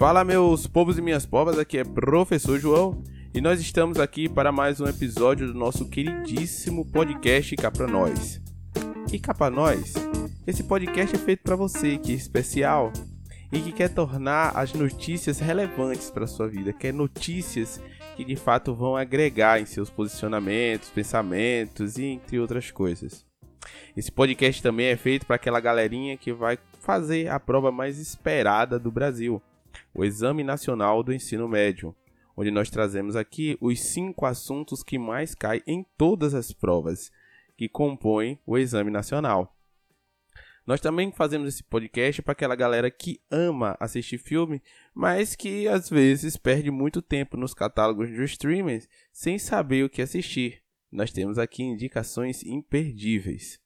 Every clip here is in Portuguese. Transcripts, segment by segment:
Fala meus povos e minhas povas, aqui é Professor João e nós estamos aqui para mais um episódio do nosso queridíssimo podcast Cá Pra Nós. E cá pra nós, esse podcast é feito para você que é especial e que quer tornar as notícias relevantes para sua vida, quer notícias que de fato vão agregar em seus posicionamentos, pensamentos e entre outras coisas. Esse podcast também é feito para aquela galerinha que vai fazer a prova mais esperada do Brasil, o Exame Nacional do Ensino Médio, onde nós trazemos aqui os cinco assuntos que mais caem em todas as provas que compõem o Exame Nacional. Nós também fazemos esse podcast para aquela galera que ama assistir filme, mas que às vezes perde muito tempo nos catálogos de streamers sem saber o que assistir. Nós temos aqui indicações imperdíveis.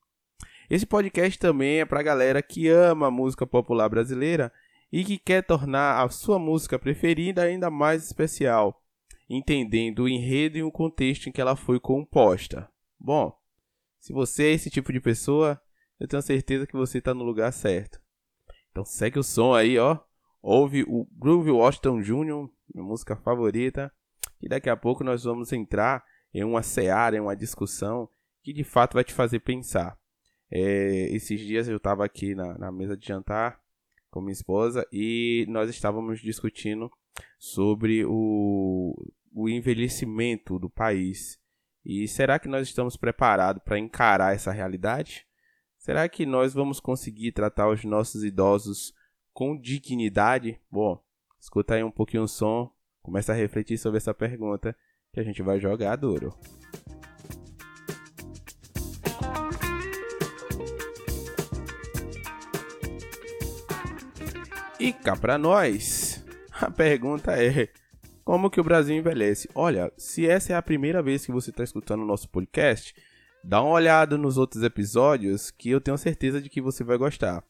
Esse podcast também é para a galera que ama música popular brasileira e que quer tornar a sua música preferida ainda mais especial, entendendo o enredo e o contexto em que ela foi composta. Bom, se você é esse tipo de pessoa, eu tenho certeza que você está no lugar certo. Então segue o som aí, ó. Ouve o Groove Washington Jr., minha música favorita. E daqui a pouco nós vamos entrar em uma seara, em uma discussão que de fato vai te fazer pensar. É, esses dias eu estava aqui na, na mesa de jantar com minha esposa e nós estávamos discutindo sobre o, o envelhecimento do país. E será que nós estamos preparados para encarar essa realidade? Será que nós vamos conseguir tratar os nossos idosos com dignidade? Bom, escuta aí um pouquinho o som, começa a refletir sobre essa pergunta que a gente vai jogar duro. Cá para nós, a pergunta é: como que o Brasil envelhece? Olha, se essa é a primeira vez que você está escutando o nosso podcast, dá uma olhada nos outros episódios que eu tenho certeza de que você vai gostar.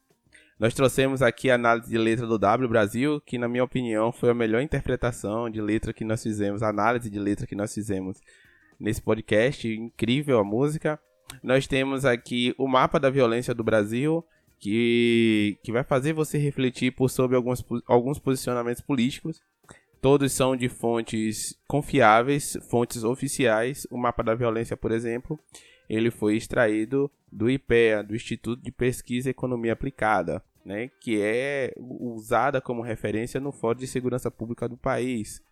Nós trouxemos aqui a análise de letra do W Brasil, que na minha opinião foi a melhor interpretação de letra que nós fizemos, a análise de letra que nós fizemos nesse podcast, incrível a música. Nós temos aqui o mapa da violência do Brasil, que, que vai fazer você refletir por sobre alguns, alguns posicionamentos políticos. Todos são de fontes confiáveis, fontes oficiais. O mapa da violência, por exemplo, ele foi extraído do IPEA, do Instituto de Pesquisa e Economia Aplicada, né, que é usada como referência no Fórum de Segurança Pública do país.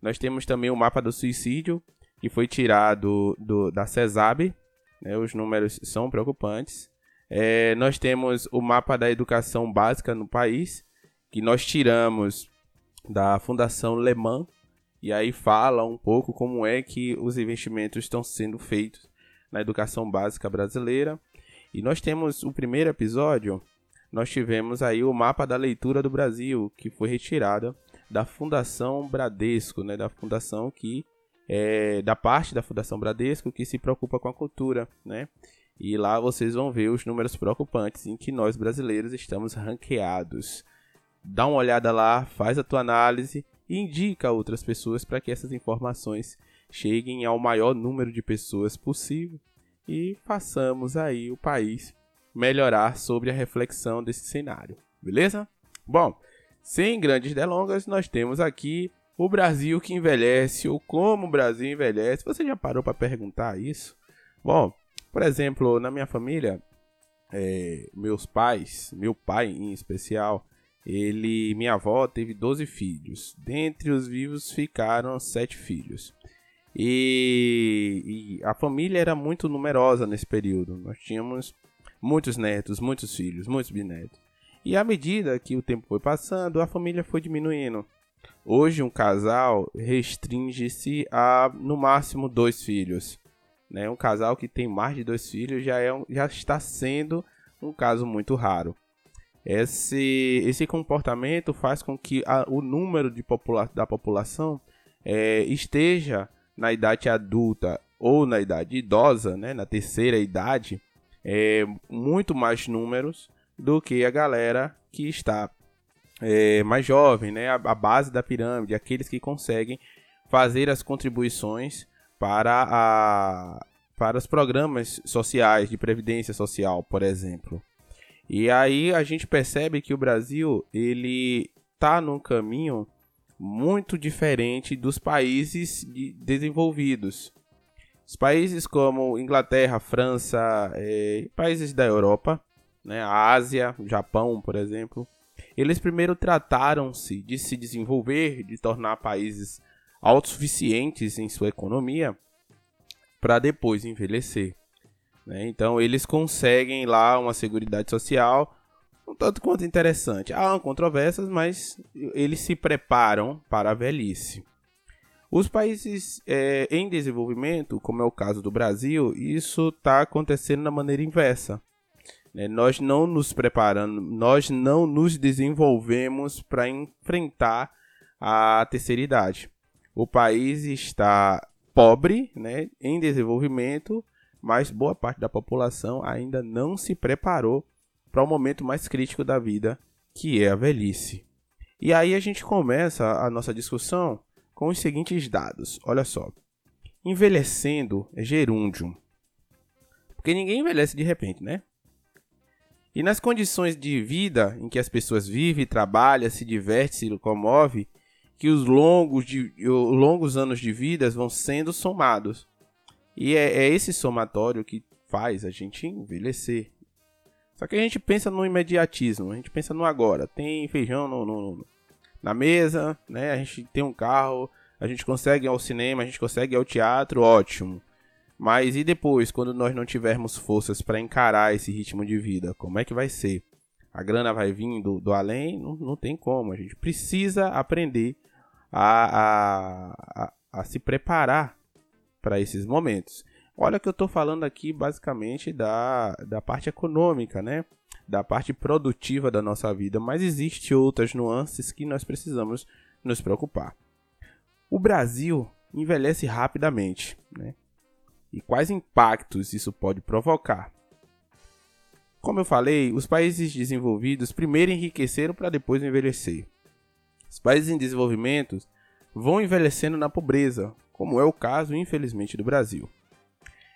Nós temos também o mapa do suicídio, que foi tirado do, da CESAB, né, os números são preocupantes. É, nós temos o mapa da educação básica no país, que nós tiramos da Fundação Le Mans, e aí fala um pouco como é que os investimentos estão sendo feitos na educação básica brasileira. E nós temos o primeiro episódio, nós tivemos aí o mapa da leitura do Brasil, que foi retirada da Fundação Bradesco, né, da fundação que é da parte da Fundação Bradesco que se preocupa com a cultura, né? E lá vocês vão ver os números preocupantes em que nós brasileiros estamos ranqueados. Dá uma olhada lá, faz a tua análise e indica outras pessoas para que essas informações cheguem ao maior número de pessoas possível e façamos aí o país melhorar sobre a reflexão desse cenário, beleza? Bom, sem grandes delongas, nós temos aqui o Brasil que envelhece ou como o Brasil envelhece. Você já parou para perguntar isso? Bom, por exemplo, na minha família, é, meus pais, meu pai em especial, ele, minha avó teve 12 filhos. Dentre os vivos ficaram sete filhos. E, e, a família era muito numerosa nesse período. Nós tínhamos muitos netos, muitos filhos, muitos bisnetos. E à medida que o tempo foi passando, a família foi diminuindo. Hoje, um casal restringe-se a no máximo dois filhos. Né? Um casal que tem mais de dois filhos já, é um, já está sendo um caso muito raro. Esse, esse comportamento faz com que a, o número de popula da população é, esteja na idade adulta ou na idade idosa, né, na terceira idade, é, muito mais números do que a galera que está é, mais jovem, né, a, a base da pirâmide, aqueles que conseguem fazer as contribuições para, a, para os programas sociais, de previdência social, por exemplo. E aí a gente percebe que o Brasil, ele está num caminho muito diferente dos países de desenvolvidos. Os países como Inglaterra, França, eh, países da Europa, né, a Ásia, Japão, por exemplo, eles primeiro trataram-se de se desenvolver, de tornar países autossuficientes em sua economia, para depois envelhecer. Né? Então eles conseguem lá uma seguridade social um tanto quanto interessante. Há controvérsias, mas eles se preparam para a velhice. Os países é, em desenvolvimento, como é o caso do Brasil, isso está acontecendo da maneira inversa. Né? Nós não nos preparamos, nós não nos desenvolvemos para enfrentar a terceira idade. O país está pobre, né, em desenvolvimento, mas boa parte da população ainda não se preparou para o momento mais crítico da vida, que é a velhice. E aí a gente começa a nossa discussão com os seguintes dados. Olha só. Envelhecendo é gerúndio. Porque ninguém envelhece de repente, né? E nas condições de vida em que as pessoas vivem, trabalham, se divertem, se locomovem, que os longos, de, longos anos de vida vão sendo somados. E é, é esse somatório que faz a gente envelhecer. Só que a gente pensa no imediatismo, a gente pensa no agora. Tem feijão no, no, na mesa, né? A gente tem um carro, a gente consegue ir ao cinema, a gente consegue ir ao teatro, ótimo. Mas e depois, quando nós não tivermos forças para encarar esse ritmo de vida, como é que vai ser? A grana vai vir do, do além? Não, não tem como. A gente precisa aprender a, a, a, a se preparar para esses momentos. Olha que eu estou falando aqui basicamente da, da parte econômica, né? da parte produtiva da nossa vida, mas existe outras nuances que nós precisamos nos preocupar. O Brasil envelhece rapidamente, né? E quais impactos isso pode provocar? Como eu falei, os países desenvolvidos primeiro enriqueceram para depois envelhecer. Os países em desenvolvimento vão envelhecendo na pobreza, como é o caso, infelizmente, do Brasil.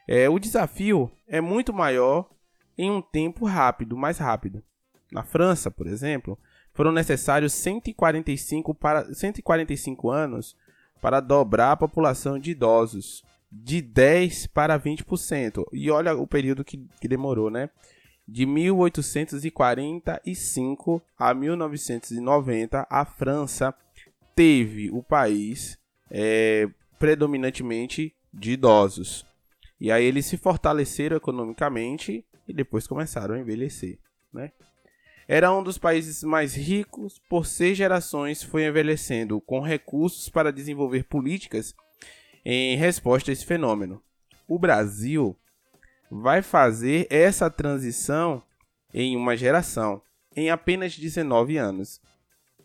É, o desafio é muito maior em um tempo rápido, mais rápido. Na França, por exemplo, foram necessários 145, para, 145 anos para dobrar a população de idosos, de 10 para 20%. E olha o período que, que demorou, né? De 1845 a 1990, a França teve o país é, predominantemente de idosos. E aí eles se fortaleceram economicamente e depois começaram a envelhecer, né? Era um dos países mais ricos, por seis gerações foi envelhecendo com recursos para desenvolver políticas em resposta a esse fenômeno. O Brasil vai fazer essa transição em uma geração, em apenas 19 anos,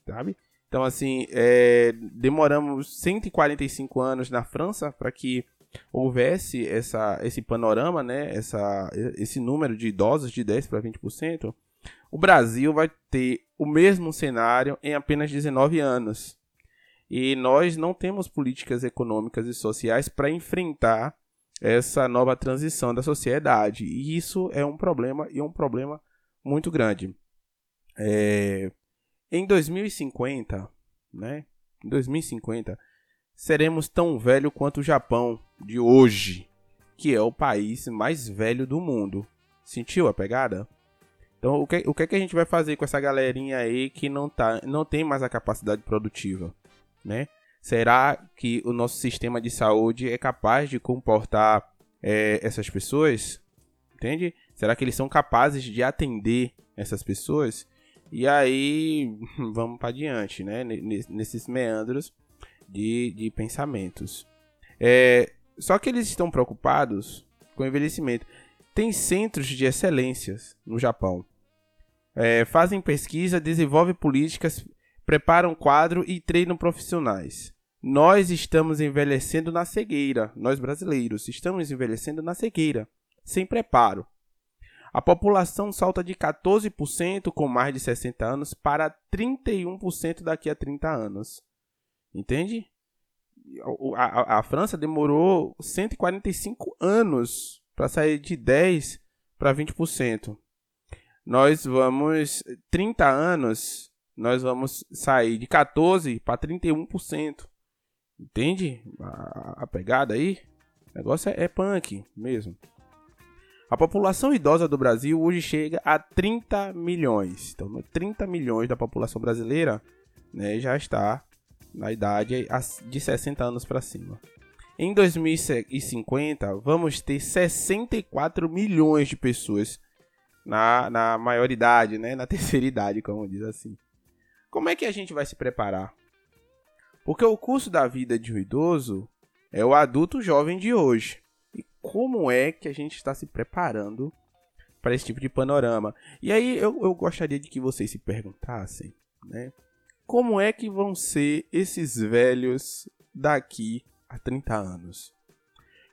sabe? Então, assim, é, demoramos 145 anos na França para que houvesse essa, esse panorama, né, essa, esse número de idosos de 10 para 20%, o Brasil vai ter o mesmo cenário em apenas 19 anos. E nós não temos políticas econômicas e sociais para enfrentar essa nova transição da sociedade. E isso é um problema e é um problema muito grande. É... Em 2050, né? Em 2050, seremos tão velho quanto o Japão de hoje, que é o país mais velho do mundo. Sentiu a pegada? Então, o que, o que, é que a gente vai fazer com essa galerinha aí que não, tá, não tem mais a capacidade produtiva? Né? Será que o nosso sistema de saúde é capaz de comportar é, essas pessoas? Entende? Será que eles são capazes de atender essas pessoas? E aí, vamos para diante, né? Nesses meandros de, de pensamentos. É, só que eles estão preocupados com o envelhecimento. Tem centros de excelências no Japão. É, fazem pesquisa, desenvolvem políticas, preparam quadro e treinam profissionais. Nós estamos envelhecendo na cegueira, nós brasileiros estamos envelhecendo na cegueira, sem preparo. A população salta de 14% com mais de 60 anos para 31% daqui a 30 anos. Entende? A, a, a França demorou 145 anos para sair de 10 para 20%. Nós vamos 30 anos nós vamos sair de 14% para 31%. Entende a, a, pegada aí? O negócio é, é punk mesmo. A população idosa do Brasil hoje chega a 30 milhões. Então, 30 milhões da população brasileira né, já está na idade de 60 anos para cima. Em 2050, vamos ter 64 milhões de pessoas na, na maioridade, né, na terceira idade, como diz assim. Como é que a gente vai se preparar? Porque o curso da vida de um idoso é o adulto jovem de hoje. E como é que a gente está se preparando para esse tipo de panorama? E aí eu, eu gostaria de que vocês se perguntassem, né? Como é que vão ser esses velhos daqui a 30 anos?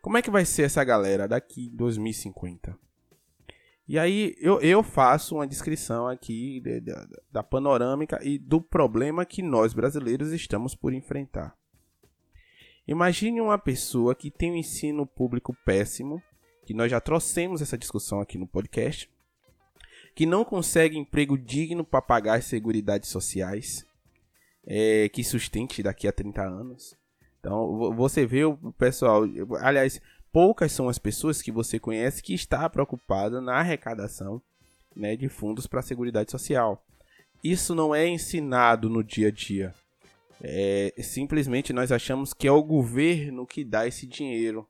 Como é que vai ser essa galera daqui em 2050? E aí eu, eu faço uma descrição aqui de, de, da panorâmica e do problema que nós brasileiros estamos por enfrentar. Imagine uma pessoa que tem um ensino público péssimo, que nós já trouxemos essa discussão aqui no podcast, que não consegue emprego digno para pagar as seguridades sociais, é, que sustente daqui a 30 anos. Então você vê o pessoal, aliás, poucas são as pessoas que você conhece que está preocupada na arrecadação né, de fundos para a Seguridade Social. Isso não é ensinado no dia a dia. É, simplesmente nós achamos que é o governo que dá esse dinheiro.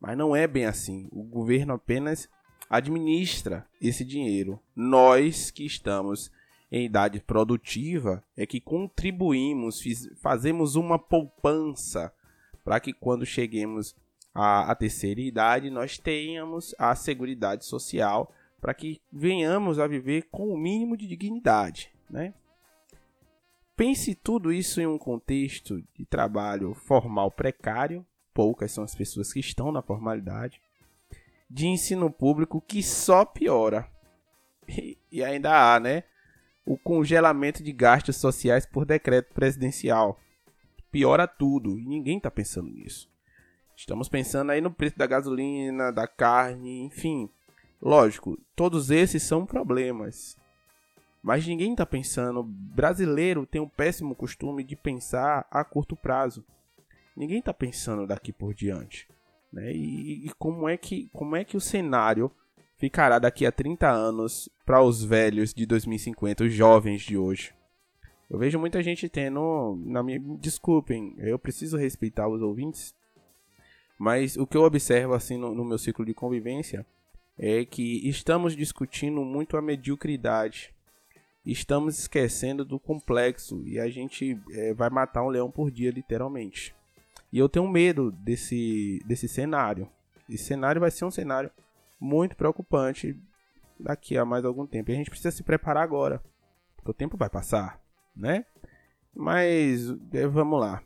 Mas não é bem assim. O governo apenas administra esse dinheiro. Nós que estamos em idade produtiva é que contribuímos, fiz, fazemos uma poupança para que quando cheguemos a, a terceira idade, nós tenhamos a seguridade social para que venhamos a viver com o mínimo de dignidade, né? Pense tudo isso em um contexto de trabalho formal precário, poucas são as pessoas que estão na formalidade, de ensino público que só piora. E, e ainda há, né? O congelamento de gastos sociais por decreto presidencial. Piora tudo e ninguém está pensando nisso. Estamos pensando aí no preço da gasolina, da carne, enfim. Lógico, todos esses são problemas. Mas ninguém está pensando. Brasileiro tem um péssimo costume de pensar a curto prazo. Ninguém está pensando daqui por diante. Né? E, e, como, é que, como é que o cenário ficará daqui a 30 anos para os velhos de 2050, os jovens de hoje? Eu vejo muita gente tendo. Na minha, desculpem, eu preciso respeitar os ouvintes, mas o que eu observo assim no, no meu ciclo de convivência é que estamos discutindo muito a mediocridade. Estamos esquecendo do complexo e a gente é, vai matar um leão por dia, literalmente. E eu tenho medo desse, desse cenário. Esse cenário vai ser um cenário muito preocupante daqui a mais algum tempo. E a gente precisa se preparar agora, porque o tempo vai passar, né? Mas é, vamos lá.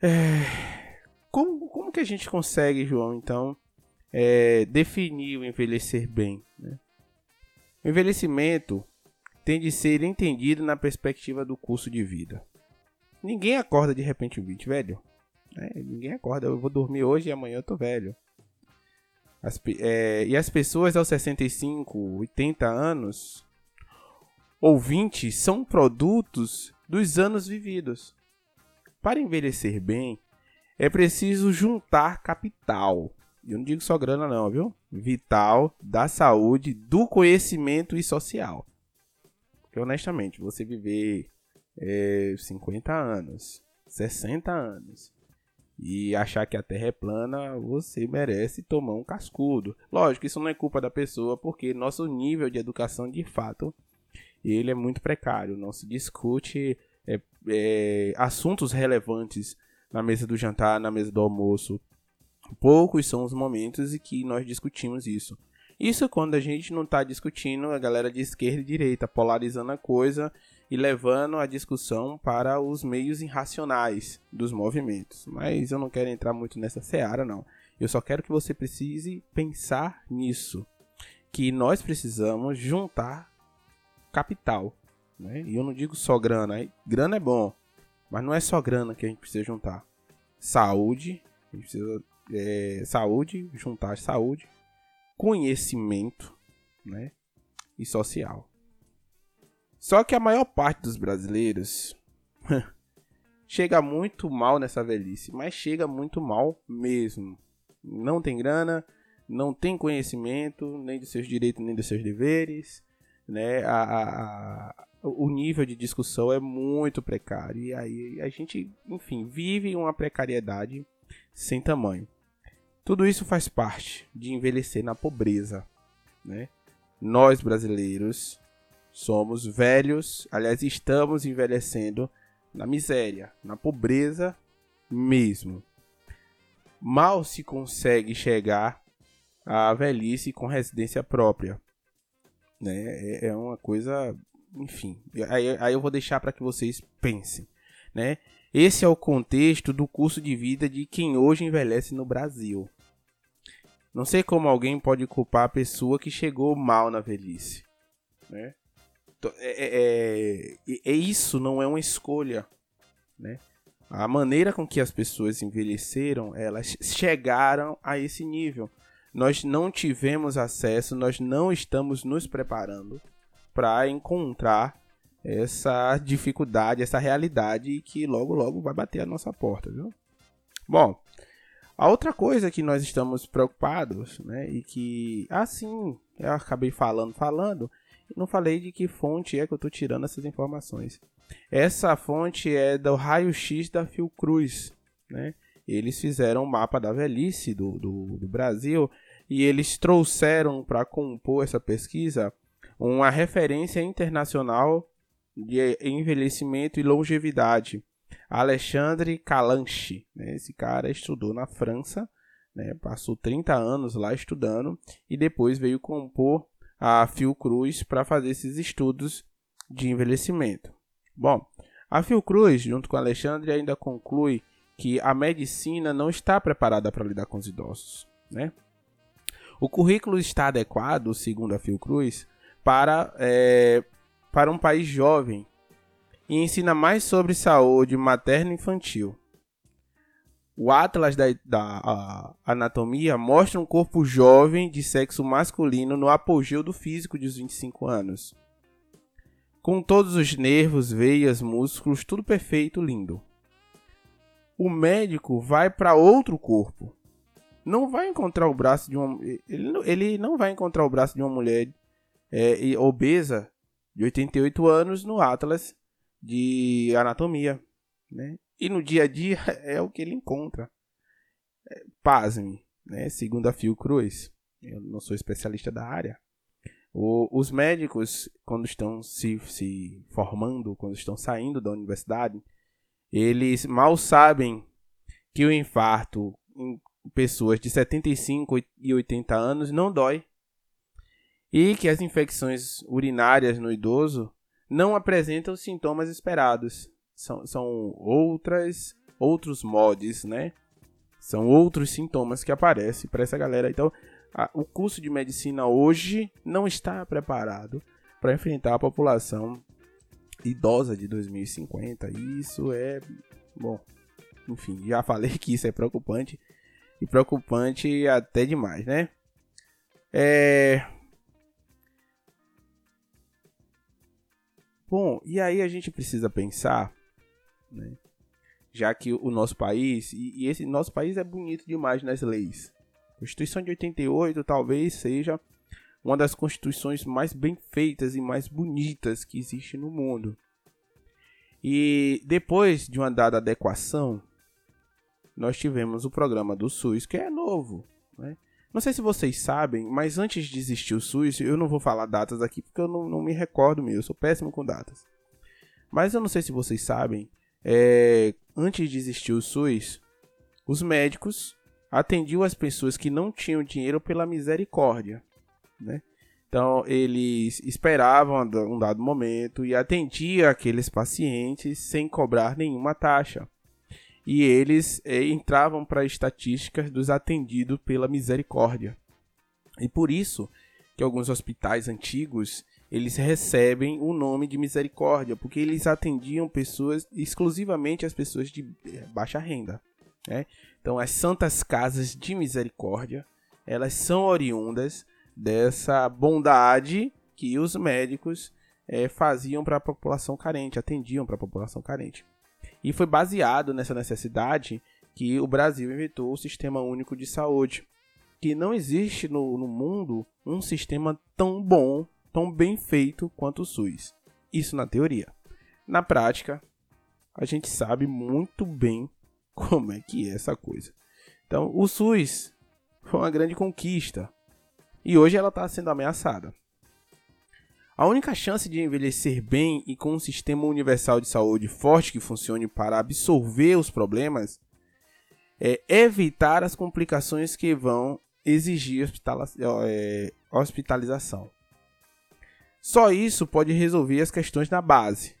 É como, como que a gente consegue, João, então, é, definir o envelhecer bem? Né? O envelhecimento tem de ser entendido na perspectiva do curso de vida. Ninguém acorda de repente 20, velho. É, ninguém acorda, eu vou dormir hoje e amanhã eu tô velho. As, é, e as pessoas aos 65, 80 anos ou 20 são produtos dos anos vividos. Para envelhecer bem, é preciso juntar capital. Eu não digo só grana, não, viu? Vital, da saúde, do conhecimento e social. Porque, honestamente, você viver é, 50 anos, 60 anos e achar que a Terra é plana, você merece tomar um cascudo. Lógico, isso não é culpa da pessoa, porque nosso nível de educação, de fato, ele é muito precário. Não se discute é, é, assuntos relevantes na mesa do jantar, na mesa do almoço. Poucos são os momentos em que nós discutimos isso. Isso quando a gente não está discutindo a galera de esquerda e direita, polarizando a coisa e levando a discussão para os meios irracionais dos movimentos. Mas eu não quero entrar muito nessa seara, não. Eu só quero que você precise pensar nisso. Que nós precisamos juntar capital. Né? E eu não digo só grana. Grana é bom. Mas não é só grana que a gente precisa juntar. Saúde, a gente precisa é, saúde, juntar saúde, conhecimento, né? E social. Só que a maior parte dos brasileiros chega muito mal nessa velhice, mas chega muito mal mesmo. Não tem grana, não tem conhecimento nem dos seus direitos nem dos seus deveres, né? A, a, o nível de discussão é muito precário e aí a gente, enfim, vive uma precariedade sem tamanho. Tudo isso faz parte de envelhecer na pobreza, né? Nós brasileiros somos velhos, aliás, estamos envelhecendo na miséria, na pobreza mesmo. Mal se consegue chegar à velhice com residência própria. Né? É, é uma coisa, enfim. Aí, aí eu vou deixar para que vocês pensem. Né? Esse é o contexto do curso de vida de quem hoje envelhece no Brasil. Não sei como alguém pode culpar a pessoa que chegou mal na velhice. Né? É, é, é, é, isso não é uma escolha, né? A maneira com que as pessoas envelheceram, elas chegaram a esse nível. Nós não tivemos acesso, nós não estamos nos preparando para encontrar essa dificuldade, essa realidade que logo logo vai bater a nossa porta, viu? Bom, a outra coisa que nós estamos preocupados, né, e que assim, eu acabei falando, falando, não falei de que fonte é que eu estou tirando essas informações. Essa fonte é do raio-x da Fiocruz, né? Eles fizeram um mapa da velhice do, do, do Brasil e eles trouxeram para compor essa pesquisa uma referência internacional de envelhecimento e longevidade. Alexandre Calanchi. Né? Esse cara estudou na França, né? passou 30 anos lá estudando e depois veio compor a Fiocruz para fazer esses estudos de envelhecimento. Bom, a Fiocruz, junto com Alexandre, ainda conclui que a medicina não está preparada para lidar com os idosos. Né? O currículo está adequado, segundo a Fiocruz, para, é, para um país jovem e ensina mais sobre saúde materna e infantil. O Atlas da, da Anatomia mostra um corpo jovem de sexo masculino no apogeu do físico dos 25 anos. Com todos os nervos, veias, músculos, tudo perfeito, lindo. O médico vai para outro corpo. Não vai encontrar o braço de uma. Ele, ele não vai encontrar o braço de uma mulher é, obesa de 88 anos no Atlas de Anatomia. Né? E no dia a dia é o que ele encontra. É, pasme, né? Segundo a Fiocruz, eu não sou especialista da área. O, os médicos, quando estão se, se formando, quando estão saindo da universidade, eles mal sabem que o infarto em pessoas de 75 e 80 anos não dói. E que as infecções urinárias no idoso não apresentam os sintomas esperados são, são outras outros mods, né? São outros sintomas que aparecem para essa galera. Então, a, o curso de medicina hoje não está preparado para enfrentar a população idosa de 2050. Isso é bom. Enfim, já falei que isso é preocupante e preocupante até demais, né? É, Bom, e aí a gente precisa pensar né? Já que o nosso país, e, esse nosso país é bonito demais nas leis. A Constituição de 88 talvez seja uma das constituições mais bem feitas e mais bonitas que existe no mundo. E depois de uma dada adequação, nós tivemos o programa do SUS, que é novo. Né? Não sei se vocês sabem, mas antes de existir o SUS, eu não vou falar datas aqui porque eu não, não me recordo mesmo, eu sou péssimo com datas. Mas eu não sei se vocês sabem é, antes de existir o SUS, os médicos atendiam as pessoas que não tinham dinheiro pela misericórdia, né? Então eles esperavam um dado momento e atendiam aqueles pacientes sem cobrar nenhuma taxa. E eles é, entravam para estatísticas dos atendidos pela misericórdia. E por isso que alguns hospitais antigos eles recebem o nome de misericórdia, porque eles atendiam pessoas, exclusivamente as pessoas de eh, baixa renda. Né? Então, as santas casas de misericórdia, elas são oriundas dessa bondade que os médicos é, faziam para a população carente, atendiam para a população carente. E foi baseado nessa necessidade que o Brasil inventou o Sistema Único de Saúde, que não existe no, no mundo um sistema tão bom, tão bem feito quanto o SUS. Isso na teoria. Na prática, a gente sabe muito bem como é que é essa coisa. Então, o SUS foi uma grande conquista e hoje ela está sendo ameaçada. A única chance de envelhecer bem e com um sistema universal de saúde forte que funcione para absorver os problemas é evitar as complicações que vão exigir é, hospitalização. Só isso pode resolver as questões na base.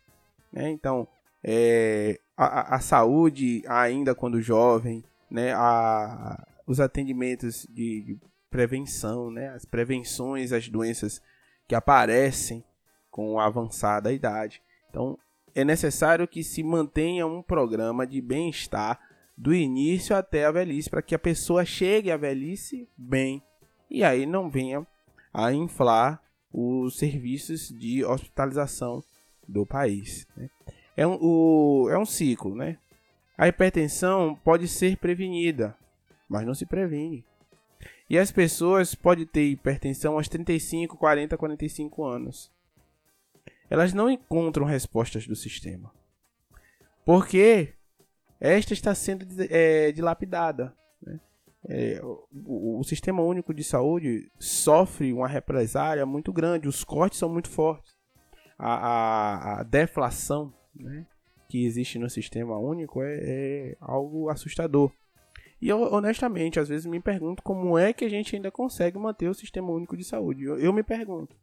Né? Então, é, a, a, saúde ainda quando jovem, né? a, os atendimentos de, de prevenção, né? as prevenções às doenças que aparecem com a avançada idade. Então, é necessário que se mantenha um programa de bem-estar do início até a velhice, para que a pessoa chegue à velhice bem e aí não venha a inflar os serviços de hospitalização do país. Né? É, um, o, é um ciclo, né? A hipertensão pode ser prevenida, mas não se previne. E as pessoas podem ter hipertensão aos 35, 40, 45 anos. Elas não encontram respostas do sistema. Porque esta está sendo é, dilapidada. Né? É, o, o, Sistema Único de Saúde sofre uma represária muito grande, os cortes são muito fortes. A, a, a deflação né, que existe no Sistema Único é, é algo assustador. E eu, honestamente, às vezes me pergunto como é que a gente ainda consegue manter o sistema único de saúde. Eu, eu me pergunto.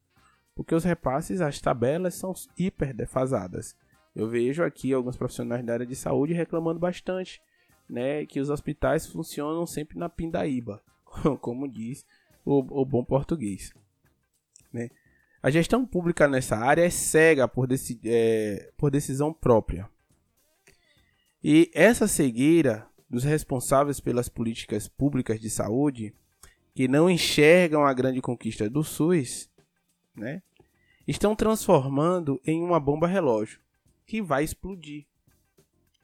Porque os repasses, as tabelas são hiper defasadas. Eu vejo aqui alguns profissionais da área de saúde reclamando bastante, né, que os hospitais funcionam sempre na pindaíba, como diz o, o bom português, né? A gestão pública nessa área é cega por, deci é, por decisão própria. E essa cegueira dos responsáveis pelas políticas públicas de saúde, que não enxergam a grande conquista do SUS, né, estão transformando em uma bomba relógio que vai explodir.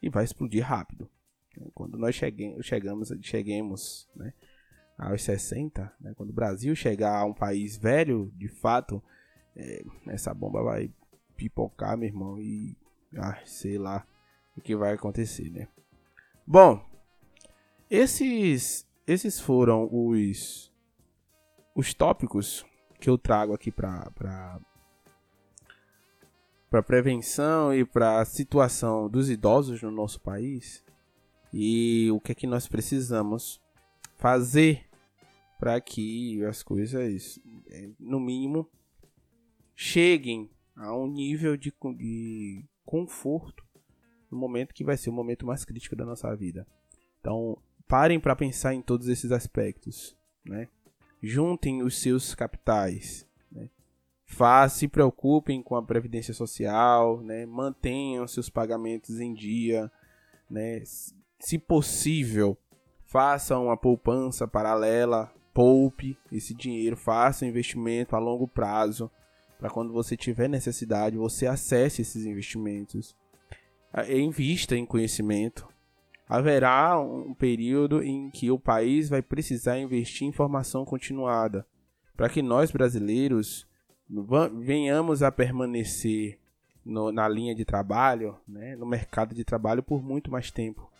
E vai explodir rápido. Quando nós cheguemos, chegamos, cheguemos né, aos 60, né, quando o Brasil chegar a um país velho, de fato, é, essa bomba vai pipocar, meu irmão, e ah, sei lá o que vai acontecer, né? Bom, esses, esses foram os, os tópicos que eu trago aqui para para prevenção e para a situação dos idosos no nosso país e o que é que nós precisamos fazer para que as coisas, é, no mínimo, cheguem a um nível de, de conforto no momento que vai ser o momento mais crítico da nossa vida. Então, parem para pensar em todos esses aspectos, né? Juntem os seus capitais, né? Faz, se preocupem com a previdência social, né? Mantenham seus pagamentos em dia, né? Se possível, façam uma poupança paralela, poupe esse dinheiro, faça um investimento a longo prazo, para quando você tiver necessidade, você acesse esses investimentos. Invista em conhecimento, haverá um período em que o país vai precisar investir em formação continuada para que nós brasileiros venhamos a permanecer no, na linha de trabalho, né, no mercado de trabalho por muito mais tempo.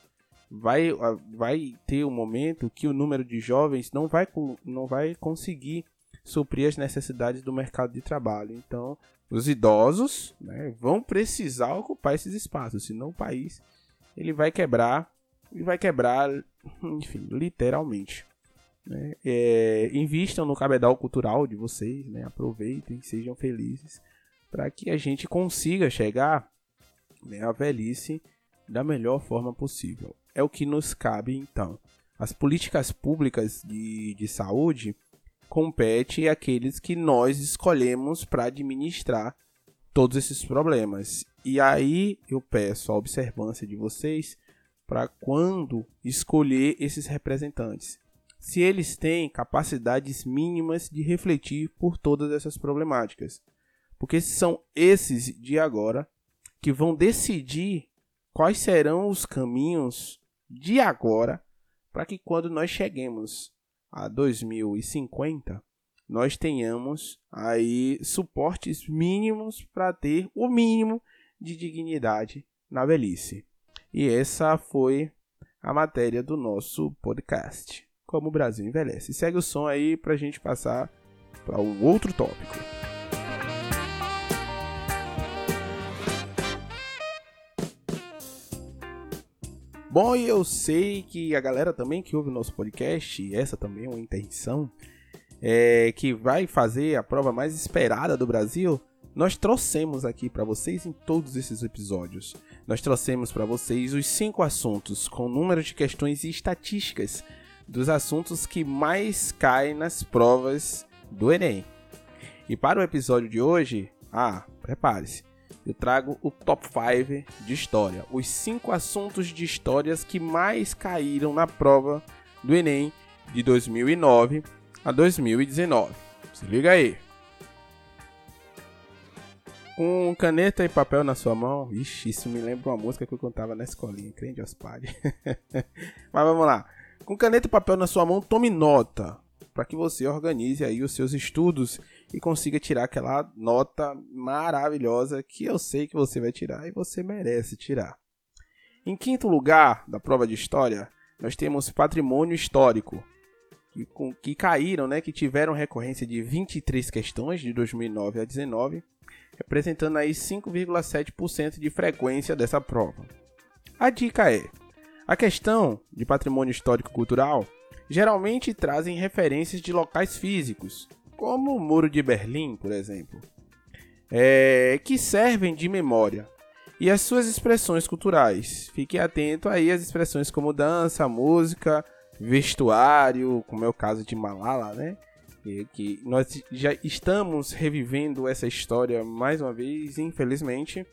Vai, vai ter um momento que o número de jovens não vai, não vai conseguir suprir as necessidades do mercado de trabalho. Então, os idosos né, vão precisar ocupar esses espaços, senão o país ele vai quebrar e vai quebrar, enfim, literalmente. Né? É, invistam no cabedal cultural de vocês, né? aproveitem, sejam felizes, para que a gente consiga chegar né, à velhice da melhor forma possível. É o que nos cabe então. As políticas públicas de, de saúde compete àqueles que nós escolhemos para administrar todos esses problemas. E aí eu peço a observância de vocês para quando escolher esses representantes. Se eles têm capacidades mínimas de refletir por todas essas problemáticas. porque são esses de agora que vão decidir quais serão os caminhos de agora para que quando nós cheguemos a 2050 nós tenhamos aí suportes mínimos para ter o mínimo de dignidade na velhice. E essa foi a matéria do nosso podcast. Como o Brasil envelhece. Segue o som aí para a gente passar para um outro tópico. Bom, e eu sei que a galera também que ouve o nosso podcast, essa também é uma intenção, é, que vai fazer a prova mais esperada do Brasil, nós trouxemos aqui para vocês em todos esses episódios. Nós trouxemos para vocês os cinco assuntos com número de questões e estatísticas dos assuntos que mais caem nas provas do Enem. E para o episódio de hoje, ah, prepare-se. Eu trago o top 5 de história, os cinco assuntos de histórias que mais caíram na prova do Enem de 2009 a 2019. Se liga aí. Com caneta e papel na sua mão, ixi, isso me lembra uma música que eu contava na escolinha, crente aos. Mas vamos lá. Com caneta e papel na sua mão, tome nota para que você organize aí os seus estudos e consiga tirar aquela nota maravilhosa que eu sei que você vai tirar e você merece tirar. Em quinto lugar da prova de história, nós temos patrimônio histórico que, com, que caíram, né, que tiveram recorrência de 23 questões de 2009 a 19, representando aí 5,7% de frequência dessa prova. A dica é: a questão de patrimônio histórico cultural geralmente trazem referências de locais físicos, como o Muro de Berlim, por exemplo, é, que servem de memória. E as suas expressões culturais. Fique atento aí às expressões como dança, música, vestuário, como é o caso de Malala, né? Que, que nós já estamos revivendo essa história mais uma vez, infelizmente.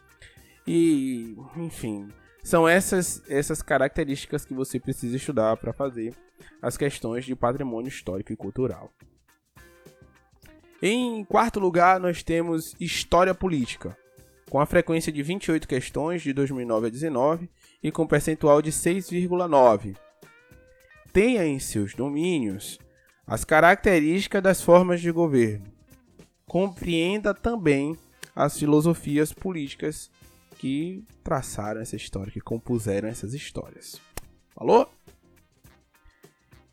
E, enfim, são essas essas características que você precisa estudar para fazer as questões de patrimônio histórico e cultural. Em quarto lugar, nós temos História Política, com a frequência de 28 questões de 2009 a 19 e com percentual de 6,9 tenha em seus domínios as características das formas de governo. Compreenda também as filosofias políticas que traçaram essa história, que compuseram essas histórias. Falou?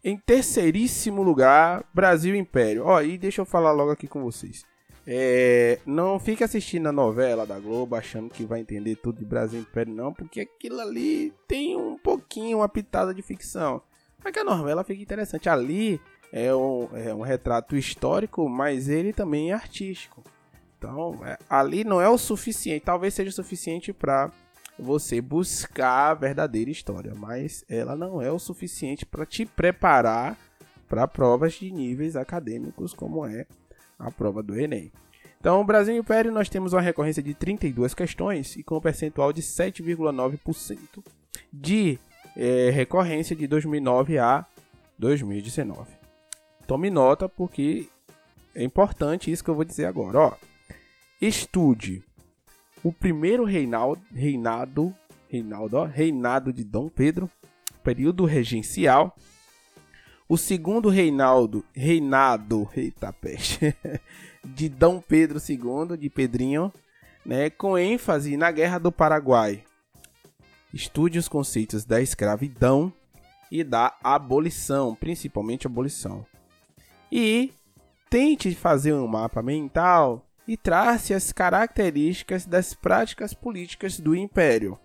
Em terceiríssimo lugar, Brasil Império. Ó, e deixa eu falar logo aqui com vocês. É, não fique assistindo a novela da Globo achando que vai entender tudo de Brasil Império, não, porque aquilo ali tem um pouquinho, uma pitada de ficção. Mas que a novela fica interessante. Ali é um, é um retrato histórico, mas ele também é artístico. Então, é, ali não é o suficiente, talvez seja o suficiente para você buscar a verdadeira história, mas ela não é o suficiente para te preparar para provas de níveis acadêmicos, como é a prova do Enem. Então, Brasil Império, nós temos uma recorrência de 32 questões e com um percentual de 7,9% de é, recorrência de 2009 a 2019. Tome nota porque é importante isso que eu vou dizer agora. Ó, estude o primeiro reinado, reinado, reinado, ó, reinado de Dom Pedro, período regencial. O segundo reinado, reinado, eita peste, de Dom Pedro II, de Pedrinho, né, com ênfase na Guerra do Paraguai, Estude os conceitos da escravidão e da abolição, principalmente abolição. E tente fazer um mapa mental e trace as características das práticas políticas do Império.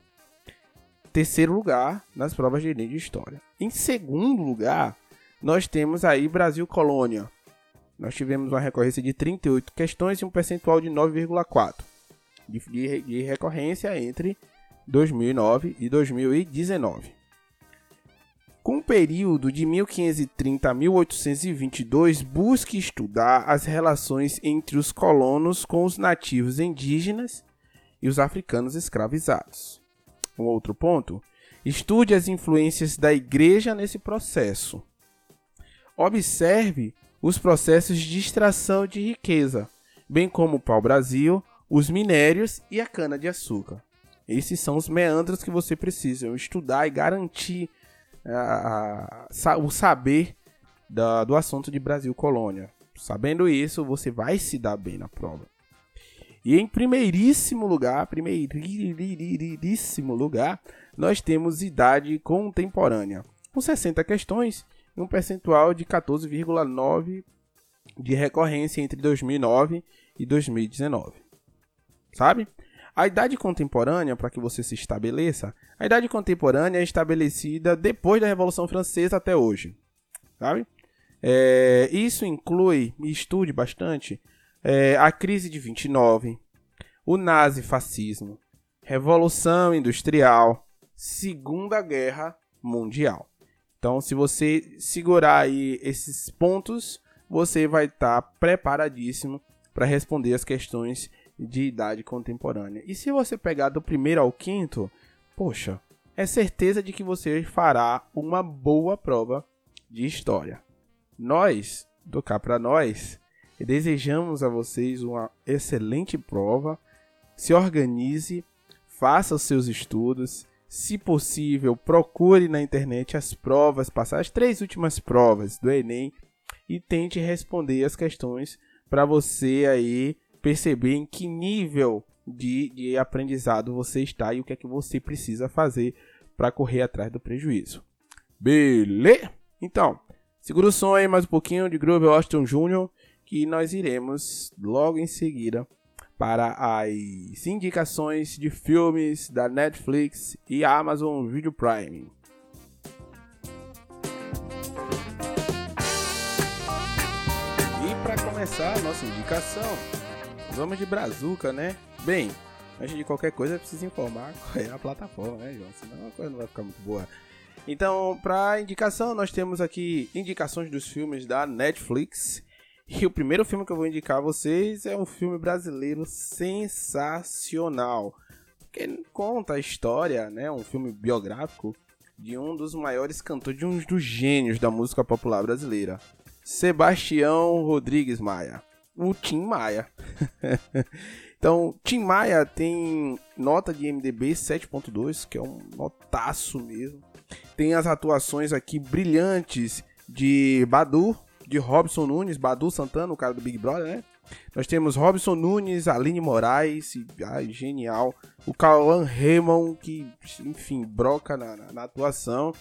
Terceiro lugar nas provas de de História. Em segundo lugar, nós temos aí Brasil Colônia. Nós tivemos uma recorrência de 38 questões e um percentual de 9,4 de, de, de recorrência entre 2009 e 2019. Com o período de 1530 a 1822, busque estudar as relações entre os colonos com os nativos indígenas e os africanos escravizados. Um outro ponto, estude as influências da igreja nesse processo. Observe os processos de extração de riqueza, bem como o pau-brasil, os minérios e a cana-de-açúcar. Esses são os meandros que você precisa estudar e garantir uh, o saber da, do assunto de Brasil Colônia. Sabendo isso, você vai se dar bem na prova. E em primeiríssimo lugar, primeiríssimo lugar, nós temos idade contemporânea, com 60 questões e um percentual de 14,9 de recorrência entre 2009 e 2019. Sabe? A idade contemporânea, para que você se estabeleça, a idade contemporânea é estabelecida depois da Revolução Francesa até hoje. Sabe? É, isso inclui, estude bastante, é, a crise de 29, o nazifascismo, revolução industrial, Segunda Guerra Mundial. Então, se você segurar aí esses pontos, você vai estar tá preparadíssimo para responder as questões de idade contemporânea. E se você pegar do primeiro ao quinto, poxa, é certeza de que você fará uma boa prova de história. Nós, do cá para nós, desejamos a vocês uma excelente prova. Se organize, faça os seus estudos, se possível, procure na internet as provas, passar as três últimas provas do Enem e tente responder as questões para você aí perceber em que nível de, de aprendizado você está e o que é que você precisa fazer para correr atrás do prejuízo. Beleza? Então, segura o som aí mais um pouquinho de Groove Austin Jr., que nós iremos logo em seguida para as indicações de filmes da Netflix e Amazon Video Prime. E para começar a nossa indicação, vamos de Brazuca, né? Bem, antes de qualquer coisa, preciso informar qual é a plataforma, né, João? Senão a coisa não vai ficar muito boa. Então, para indicação, nós temos aqui indicações dos filmes da Netflix e o primeiro filme que eu vou indicar a vocês é um filme brasileiro sensacional. Que conta a história, né? Um filme biográfico de um dos maiores cantores, de um dos gênios da música popular brasileira. Sebastião Rodrigues Maia. O Tim Maia. então, Tim Maia tem nota de MDB 7.2, que é um notaço mesmo. Tem as atuações aqui brilhantes de Badu, de Robson Nunes, Badu Santana, o cara do Big Brother, né? Nós temos Robson Nunes, Aline Moraes, ai, genial. O Cauã Raymond, que, enfim, broca na, na, na atuação.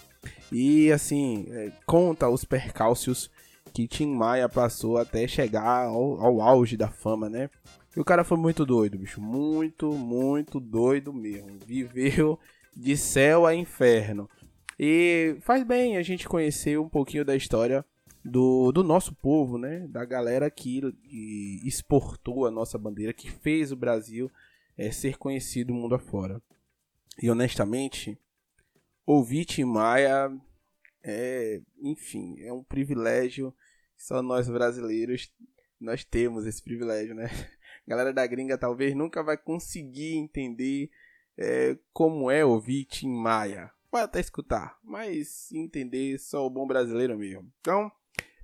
E, assim, é, conta os percalços que Tim Maia passou até chegar ao, ao auge da fama, né? E o cara foi muito doido, bicho. Muito, muito doido mesmo. Viveu de céu a inferno. E faz bem a gente conhecer um pouquinho da história do, do nosso povo, né? Da galera que, que exportou a nossa bandeira, que fez o Brasil é, ser conhecido mundo afora. E honestamente, ouvir Tim Maia é, enfim, é um privilégio. Só nós brasileiros nós temos esse privilégio, né? A galera da gringa talvez nunca vai conseguir entender é, como é ouvir Tim Maia. Vai até escutar, mas entender só o bom brasileiro mesmo. Então,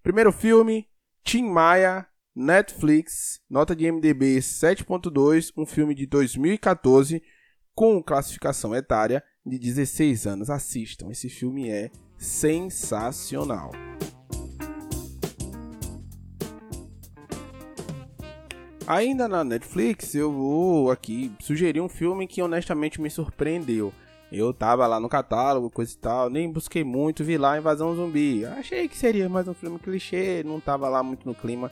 Primeiro filme, Tim Maia, Netflix, nota de MDB 7.2, um filme de 2014 com classificação etária de 16 anos. Assistam, esse filme é sensacional. Ainda na Netflix, eu vou aqui sugerir um filme que honestamente me surpreendeu. Eu tava lá no catálogo, coisa e tal, nem busquei muito, vi lá Invasão Zumbi. Achei que seria mais um filme clichê, não tava lá muito no clima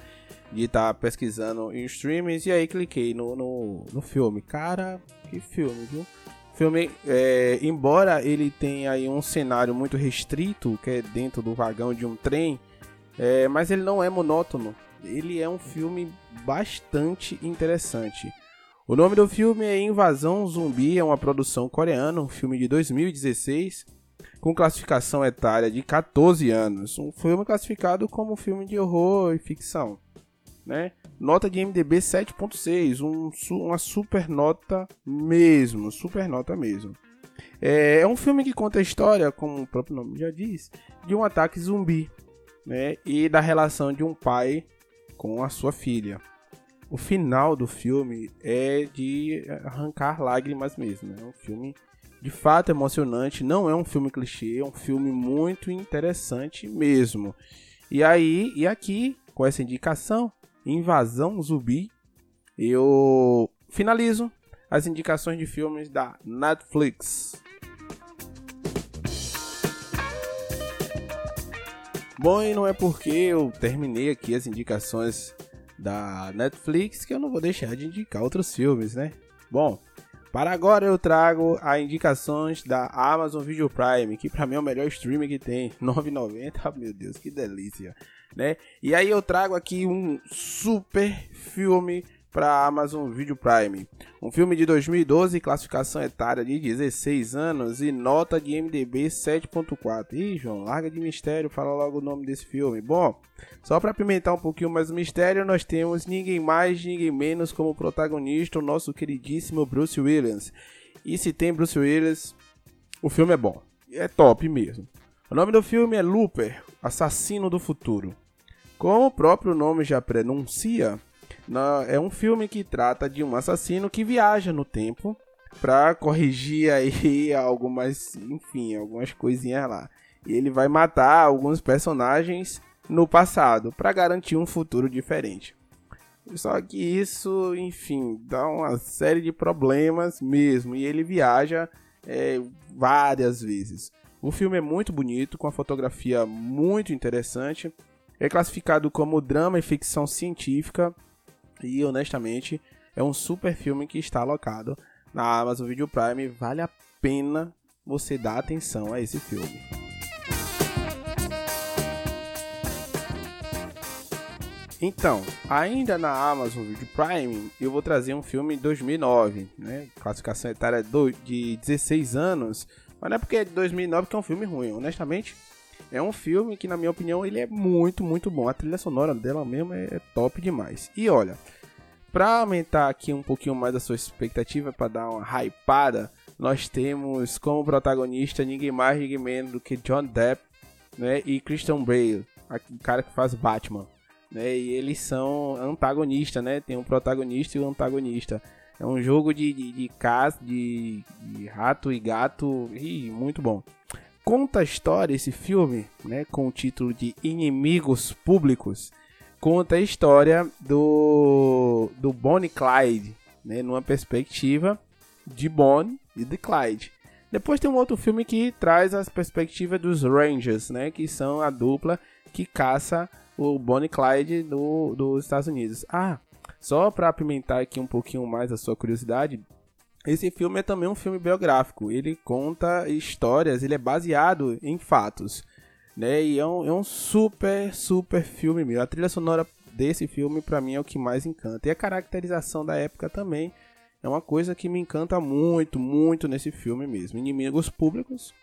de estar tá pesquisando em streams, e aí cliquei no, no, no filme. Cara, que filme, viu? Filme, é, embora ele tenha aí um cenário muito restrito, que é dentro do vagão de um trem, é, mas ele não é monótono. Ele é um filme bastante interessante. O nome do filme é Invasão Zumbi, é uma produção coreana, um filme de 2016, com classificação etária de 14 anos. Um filme classificado como filme de horror e ficção. Né? Nota de MDB 7.6, um, uma super nota mesmo, super nota mesmo. É, é um filme que conta a história, como o próprio nome já diz, de um ataque zumbi, né? E da relação de um pai com a sua filha. o final do filme é de arrancar lágrimas mesmo. É um filme de fato emocionante, não é um filme clichê, é um filme muito interessante mesmo. E aí, e aqui, com essa indicação, Invasão Zumbi, eu finalizo as indicações de filmes da Netflix. Bom, e não é porque eu terminei aqui as indicações da Netflix que eu não vou deixar de indicar outros filmes, né? Bom, para agora eu trago as indicações da Amazon Video Prime, que para mim é o melhor streaming que tem, 9,90, meu Deus, que delícia, né? E aí eu trago aqui um super filme para Amazon Video Prime. Um filme de 2012, classificação etária de 16 anos e nota de MDB 7.4. Ih, João, larga de mistério, fala logo o nome desse filme. Bom, só para apimentar um pouquinho mais o mistério, nós temos ninguém mais, ninguém menos como protagonista o nosso queridíssimo Bruce Williams. E se tem Bruce Williams, o filme é bom. É top mesmo. O nome do filme é Looper, Assassino do Futuro. Como o próprio nome já é um filme que trata de um assassino que viaja no tempo para corrigir aí algumas, enfim, algumas coisinhas lá. E ele vai matar alguns personagens no passado para garantir um futuro diferente. Só que isso, enfim, dá uma série de problemas mesmo. E ele viaja é, várias vezes. O filme é muito bonito, com a fotografia muito interessante. É classificado como drama e ficção científica e honestamente, é um super filme que está alocado na Amazon Video Prime. Vale a pena você dar atenção a esse filme. Então, ainda na Amazon Video Prime, eu vou trazer um filme de 2009, né? Classificação etária de 16 anos, mas não é porque é de 2009 que é um filme ruim, honestamente. É um filme que, na minha opinião, ele é muito, muito bom. A trilha sonora dela mesmo é top demais. E olha, para aumentar aqui um pouquinho mais a sua expectativa, para dar uma hypada, nós temos como protagonista ninguém mais, ninguém menos do que John Depp né, e Christian Bale, o cara que faz Batman. Né, e eles são antagonistas, né? Tem um protagonista e um antagonista. É um jogo de, de, de casa, de, de rato e gato, e muito bom conta a história, esse filme, né, com o título de Inimigos Públicos, conta a história do, do Bonnie Clyde, né, numa perspectiva de Bonnie e de Clyde. Depois tem um outro filme que traz as perspectivas dos Rangers, né, que são a dupla que caça o Bonnie Clyde do, dos Estados Unidos. Ah, só para apimentar aqui um pouquinho mais a sua curiosidade, esse filme é também um filme biográfico. Ele conta histórias, ele é baseado em fatos. Né? E é um, é um super, super filme mesmo. A trilha sonora desse filme, para mim, é o que mais encanta. E a caracterização da época também é uma coisa que me encanta muito, muito nesse filme mesmo. Inimigos Públicos,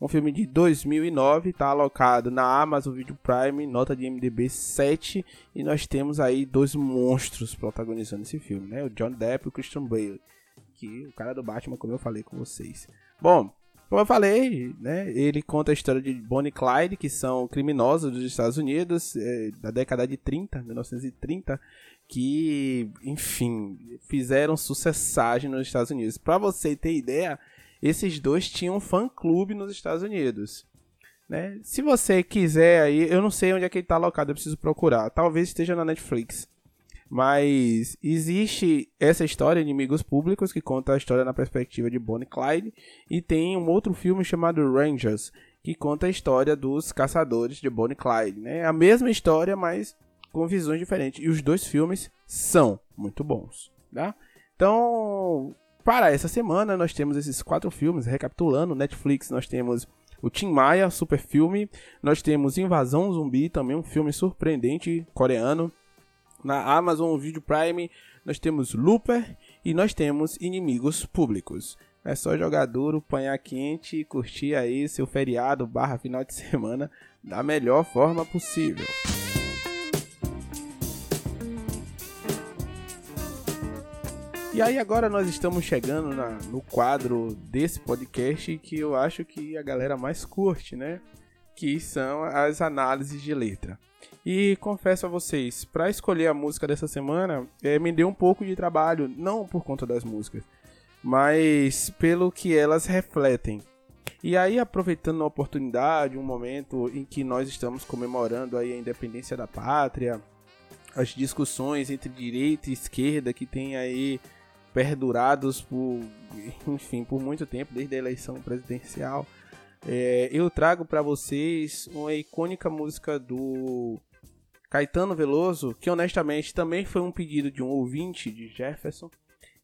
um filme de 2009, está alocado na Amazon Video Prime, nota de MDB 7, e nós temos aí dois monstros protagonizando esse filme, né? O John Depp e o Christian Bale aqui, o cara do Batman, como eu falei com vocês. Bom, como eu falei, né, ele conta a história de Bonnie e Clyde, que são criminosos dos Estados Unidos, é, da década de 30, 1930, que, enfim, fizeram sucessagem nos Estados Unidos. Para você ter ideia, esses dois tinham um fã-clube nos Estados Unidos. Né? Se você quiser aí, eu não sei onde é que ele está alocado, eu preciso procurar. Talvez esteja na Netflix. Mas existe essa história, Inimigos Públicos, que conta a história na perspectiva de Bonnie Clyde. E tem um outro filme chamado Rangers, que conta a história dos caçadores de Bonnie Clyde. Né? A mesma história, mas com visões diferentes. E os dois filmes são muito bons. Tá? Então, para essa semana, nós temos esses quatro filmes. Recapitulando, Netflix, nós temos o Tim Maia, super filme. Nós temos Invasão Zumbi, também um filme surpreendente coreano. Na Amazon Video Prime nós temos Looper e nós temos Inimigos Públicos. É só jogar duro, panhar quente e curtir aí seu feriado barra final de semana da melhor forma possível. E aí agora nós estamos chegando na, no quadro desse podcast que eu acho que a galera mais curte, né? que são as análises de letra. E confesso a vocês, para escolher a música dessa semana, é, me deu um pouco de trabalho, não por conta das músicas, mas pelo que elas refletem. E aí, aproveitando a oportunidade, um momento em que nós estamos comemorando aí a independência da pátria, as discussões entre direita e esquerda que tem aí perdurados por, enfim, por muito tempo, desde a eleição presidencial, é, eu trago para vocês uma icônica música do Caetano Veloso, que honestamente também foi um pedido de um ouvinte de Jefferson,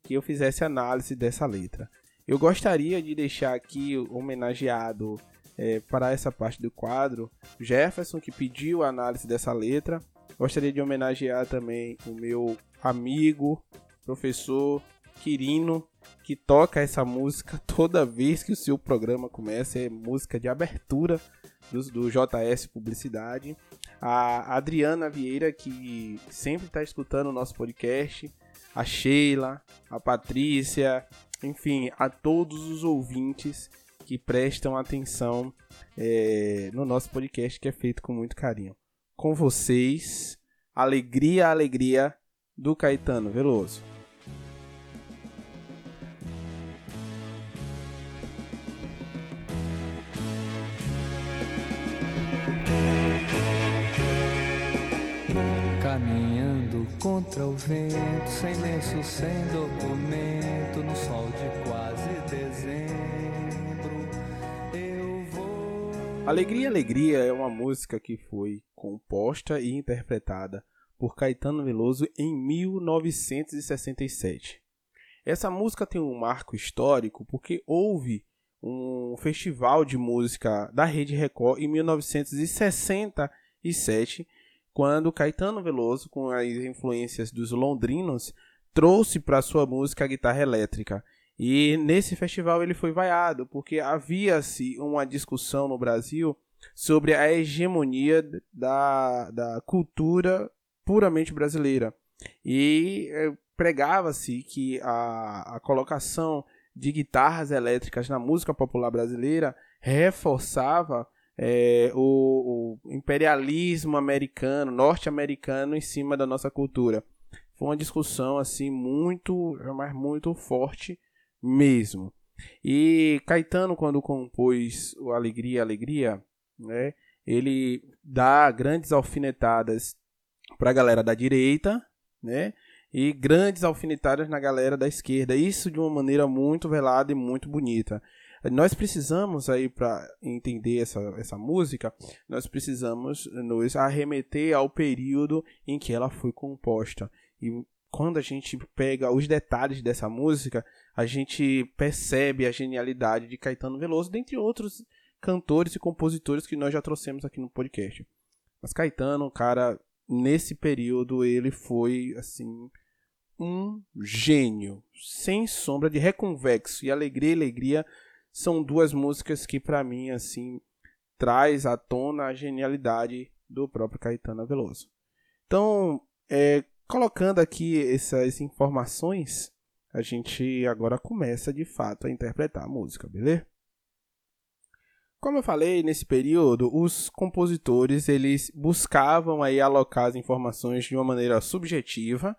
que eu fizesse análise dessa letra. Eu gostaria de deixar aqui homenageado é, para essa parte do quadro Jefferson, que pediu a análise dessa letra. Gostaria de homenagear também o meu amigo, professor Quirino, que toca essa música toda vez que o seu programa começa. É música de abertura do, do JS Publicidade. A Adriana Vieira, que sempre está escutando o nosso podcast. A Sheila, a Patrícia, enfim, a todos os ouvintes que prestam atenção é, no nosso podcast que é feito com muito carinho. Com vocês, alegria, alegria do Caetano Veloso. Contra o vento, sem lenço, sem documento, no sol de quase dezembro, eu vou. Alegria, Alegria é uma música que foi composta e interpretada por Caetano Veloso em 1967. Essa música tem um marco histórico porque houve um festival de música da Rede Record em 1967 quando Caetano Veloso, com as influências dos londrinos, trouxe para sua música a guitarra elétrica. E nesse festival ele foi vaiado, porque havia-se uma discussão no Brasil sobre a hegemonia da, da cultura puramente brasileira. E eh, pregava-se que a, a colocação de guitarras elétricas na música popular brasileira reforçava é, o, o, imperialismo americano, norte-americano em cima da nossa cultura. Foi uma discussão assim muito, mas muito forte mesmo. E Caetano quando compôs o Alegria, Alegria, né, ele dá grandes alfinetadas para a galera da direita, né? E grandes alfinetadas na galera da esquerda. Isso de uma maneira muito velada e muito bonita. Nós precisamos aí para entender essa, essa música, nós precisamos nos arremeter ao período em que ela foi composta. E quando a gente pega os detalhes dessa música, a gente percebe a genialidade de Caetano Veloso, dentre outros cantores e compositores que nós já trouxemos aqui no podcast. Mas Caetano, cara, nesse período ele foi assim um gênio, sem sombra de reconvexo e alegria, alegria são duas músicas que para mim assim traz à tona a genialidade do próprio Caetano Veloso. Então, é, colocando aqui essas informações, a gente agora começa de fato a interpretar a música, beleza? Como eu falei, nesse período, os compositores eles buscavam aí alocar as informações de uma maneira subjetiva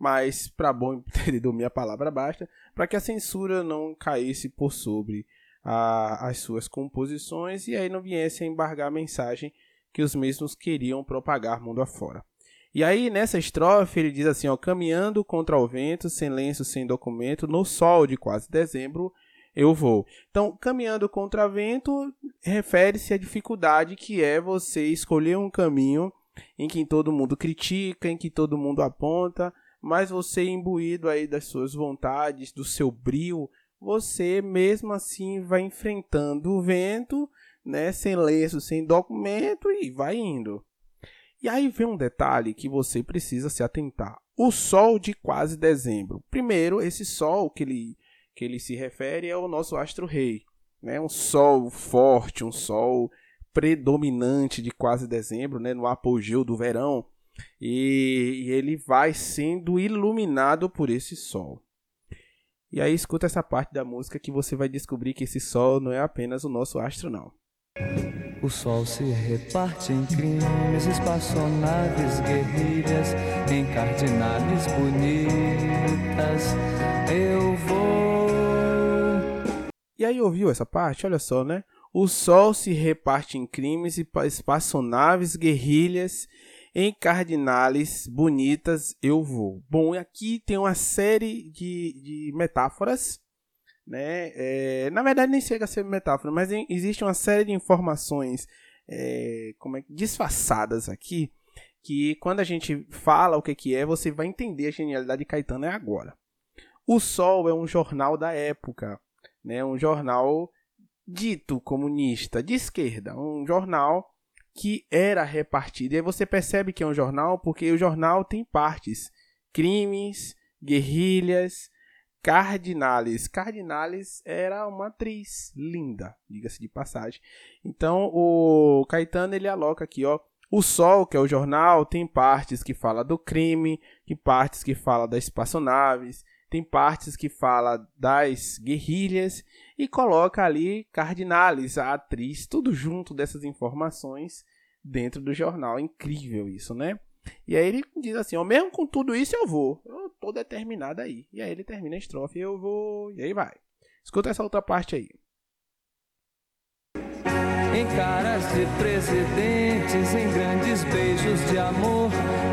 mas para bom entendedor minha palavra basta, para que a censura não caísse por sobre a, as suas composições e aí não viesse a embargar a mensagem que os mesmos queriam propagar mundo afora. E aí, nessa estrofe, ele diz assim, ó, caminhando contra o vento, sem lenço, sem documento, no sol de quase dezembro, eu vou. Então, caminhando contra o vento refere-se à dificuldade que é você escolher um caminho em que todo mundo critica, em que todo mundo aponta, mas você imbuído aí das suas vontades, do seu brio, você mesmo assim vai enfrentando o vento, né, sem lenço, sem documento e vai indo. E aí vem um detalhe que você precisa se atentar. O sol de quase dezembro. Primeiro, esse sol que ele, que ele se refere é o nosso astro-rei. Né? Um sol forte, um sol predominante de quase dezembro, né? no apogeu do verão e, e ele vai sendo iluminado por esse sol. E aí escuta essa parte da música que você vai descobrir que esse sol não é apenas o nosso astro não. O sol se reparte em crimes, espaçonaves, guerrilhas, em cardinales bonitas. Eu vou. E aí ouviu essa parte? Olha só, né? O sol se reparte em crimes e pa- espaçonaves, guerrilhas, em cardinales bonitas eu vou. Bom, aqui tem uma série de, de metáforas, né? É, na verdade nem chega a ser metáfora, mas em- existe uma série de informações é, como é, disfarçadas aqui, que quando a gente fala o que, que é, você vai entender a genialidade de Caetano é agora. O Sol é um jornal da época, né? Um jornal dito comunista de esquerda, um jornal que era repartido. E aí você percebe que é um jornal porque o jornal tem partes: crimes, guerrilhas, cardinales. Cardinales era uma atriz linda, diga-se de passagem. Então o Caetano ele aloca aqui, ó, o Sol, que é o jornal, tem partes que fala do crime, tem partes que fala das espaçonaves, tem partes que fala das guerrilhas e coloca ali Cardinales, a atriz, tudo junto dessas informações dentro do jornal. Incrível isso, né? E aí ele diz assim, ó, mesmo com tudo isso eu vou. Eu tô determinado aí. E aí ele termina a estrofe, eu vou, e aí vai. Escuta essa outra parte aí. Em caras de presidentes, em grandes beijos de amor,